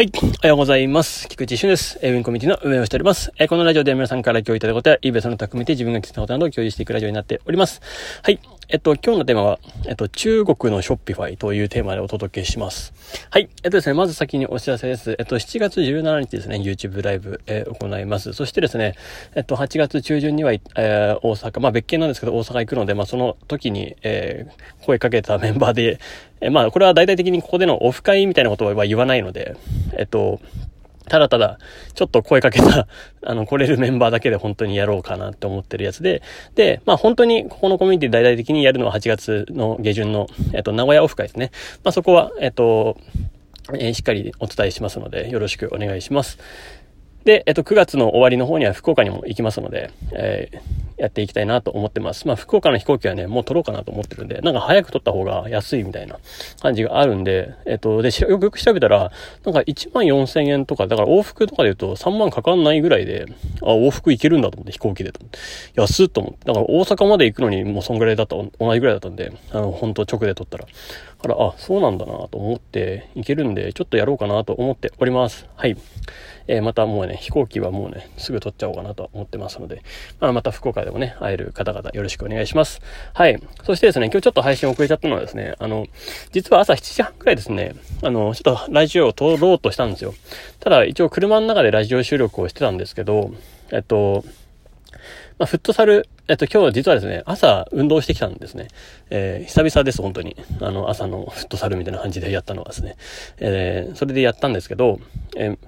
はい。おはようございます。菊池俊です。えー、ウィンコミュニティの運営をしております。えー、このラジオでは皆さんから共有いただくことや、イベントの匠で自分が気づいたことなどを共有していくラジオになっております。はい。えっと、今日のテーマは、えっと、中国のショッピファイというテーマでお届けします。はい。えっとですね、まず先にお知らせです。えっと、7月17日ですね、YouTube ライブ、えー、行います。そしてですね、えっと、8月中旬には、えー、大阪、まあ別件なんですけど、大阪行くので、まあその時に、えー、声かけたメンバーで、えー、まあこれは大々的にここでのオフ会みたいなことは言わないので、えっと、ただただ、ちょっと声かけた、あの、来れるメンバーだけで本当にやろうかなって思ってるやつで、で、まあ本当にここのコミュニティ大々的にやるのは8月の下旬の、えっと、名古屋オフ会ですね。まあそこは、えっと、えー、しっかりお伝えしますので、よろしくお願いします。で、えっと、9月の終わりの方には福岡にも行きますので、えー、やっていきたいなと思ってます。まあ、福岡の飛行機はね、もう取ろうかなと思ってるんで、なんか早く取った方が安いみたいな感じがあるんで、えっと、で、よくよく調べたら、なんか1万4千円とか、だから往復とかで言うと3万かかんないぐらいで、あ、往復行けるんだと思って、飛行機でと思って。安っと思って。だから大阪まで行くのにもうそんぐらいだった、同じぐらいだったんで、あの、本当直で取ったら。から、あ、そうなんだなと思って行けるんで、ちょっとやろうかなと思っております。はい。えー、またもうね、飛行機はもうね、すぐ取っちゃおうかなと思ってますので、まあ、また福岡でもね、会える方々よろしくお願いします。はい。そしてですね、今日ちょっと配信遅れちゃったのはですね、あの、実は朝7時半くらいですね、あの、ちょっとラジオを撮ろうとしたんですよ。ただ、一応車の中でラジオ収録をしてたんですけど、えっと、まあ、フットサルえっと、今日は実はですね、朝運動してきたんですね。えー、久々です、本当に。あの、朝のフットサルみたいな感じでやったのはですね。えー、それでやったんですけど、えー、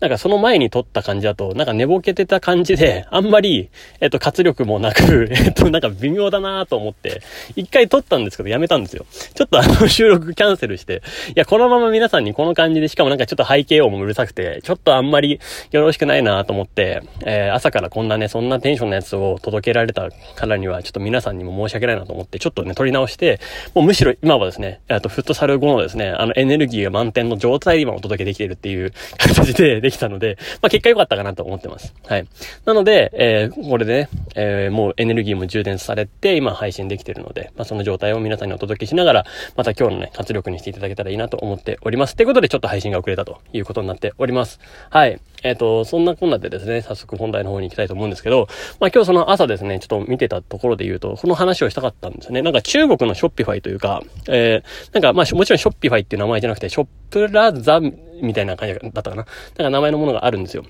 なんかその前に撮った感じだと、なんか寝ぼけてた感じで、あんまり、えっと、活力もなく、えっと、なんか微妙だなと思って、一回撮ったんですけど、やめたんですよ。ちょっとあの、収録キャンセルして、いや、このまま皆さんにこの感じで、しかもなんかちょっと背景音もうるさくて、ちょっとあんまりよろしくないなと思って、えー、朝からこんなね、そんなテンションのやつを届けられたからには、ちょっと皆さんにも申し訳ないなと思って、ちょっとね、取り直して、もうむしろ今はですね、えっと、フットサル後のですね、あの、エネルギーが満点の状態で今お届けできているっていう形でできたので、まあ、結果良かったかなと思ってます。はい。なので、えー、これでね、えー、もうエネルギーも充電されて、今配信できてるので、まあ、その状態を皆さんにお届けしながら、また今日のね、活力にしていただけたらいいなと思っております。ということで、ちょっと配信が遅れたということになっております。はい。えっ、ー、と、そんなこんなでですね、早速本題の方に行きたいと思うんですけど、まあ今日その朝ですね、ちょっと見てたところで言うと、この話をしたかったんですね。なんか中国のショッピファイというか、えー、なんかまあもちろんショッピファイっていう名前じゃなくて、ショップラザみたいな感じだったかな。だから名前のものがあるんですよ。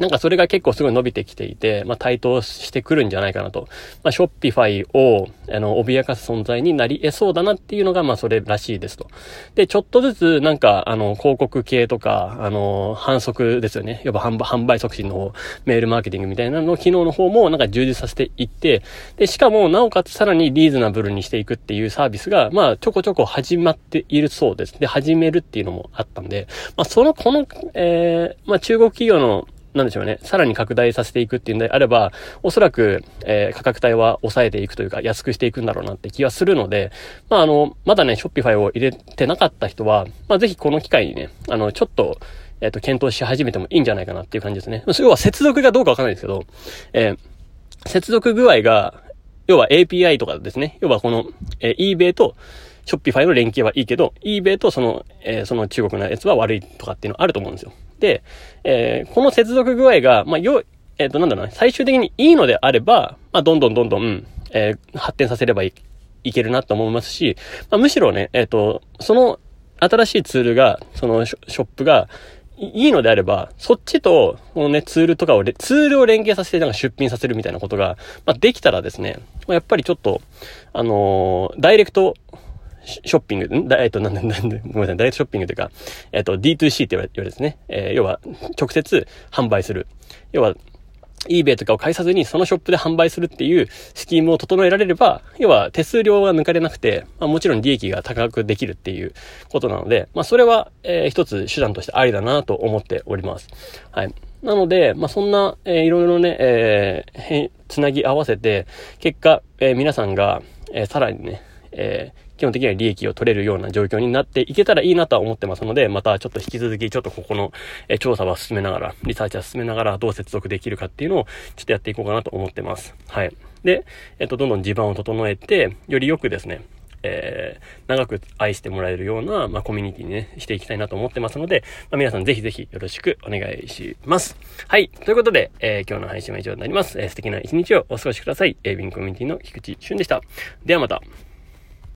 なんかそれが結構すごい伸びてきていて、まあ対等してくるんじゃないかなと。まあショッピファイを、あの、脅かす存在になり得そうだなっていうのが、まあそれらしいですと。で、ちょっとずつなんか、あの、広告系とか、あの、反則ですよね。やっぱ販売促進の方、メールマーケティングみたいなの機能の方もなんか充実させていって、で、しかもなおかつさらにリーズナブルにしていくっていうサービスが、まあちょこちょこ始まっているそうです。で、始めるっていうのもあったんで、まあその、この、えー、まあ中国企業のなんでしょうね、さらに拡大させていくっていうんであれば、おそらく、えー、価格帯は抑えていくというか、安くしていくんだろうなって気がするので、まあ、あの、まだね、ショッピファイを入れてなかった人は、まあ、ぜひこの機会にね、あの、ちょっと、えっ、ー、と、検討し始めてもいいんじゃないかなっていう感じですね。要は接続がどうかわかんないですけど、えー、接続具合が、要は API とかですね、要はこの、えー、eBay と、ショッピファイの連携はいいけど、eBay とその、えー、その中国のやつは悪いとかっていうのはあると思うんですよ。で、えー、この接続具合が、まあ、よ、えっ、ー、と、なんだろうな、最終的にいいのであれば、まあ、どんどんどんどん、えー、発展させればいいけるなと思いますし、まあ、むしろね、えっ、と、その新しいツールが、そのショップが、いいのであれば、そっちと、このね、ツールとかを、ツールを連携させて、なんか出品させるみたいなことが、まあ、できたらですね、まあ、やっぱりちょっと、あのー、ダイレクトショッピング、ん？えっと、なんで、なんで、ごめんなさい、ダイレクトショッピングというか、えっと、D2C って言われるですね。えー、要は、直接販売する。要は、eBay とかを介さずにそのショップで販売するっていうスキームを整えられれば、要は手数料が抜かれなくて、まあ、もちろん利益が高くできるっていうことなので、まあそれは、えー、一つ手段としてありだなと思っております。はい。なので、まあそんな、えー、いろいろね、えー、つなぎ合わせて、結果、えー、皆さんが、えー、さらにね、えー、基本的には利益を取れるような状況になっていけたらいいなとは思ってますので、またちょっと引き続きちょっとここの、え調査は進めながら、リサーチは進めながらどう接続できるかっていうのをちょっとやっていこうかなと思ってます。はい。で、えっと、どんどん地盤を整えて、よりよくですね、えー、長く愛してもらえるような、まあ、コミュニティにね、していきたいなと思ってますので、まあ、皆さんぜひぜひよろしくお願いします。はい。ということで、えー、今日の配信は以上になります。えー、素敵な一日をお過ごしください。えー、ビンコミュニティの菊池俊でした。ではまた。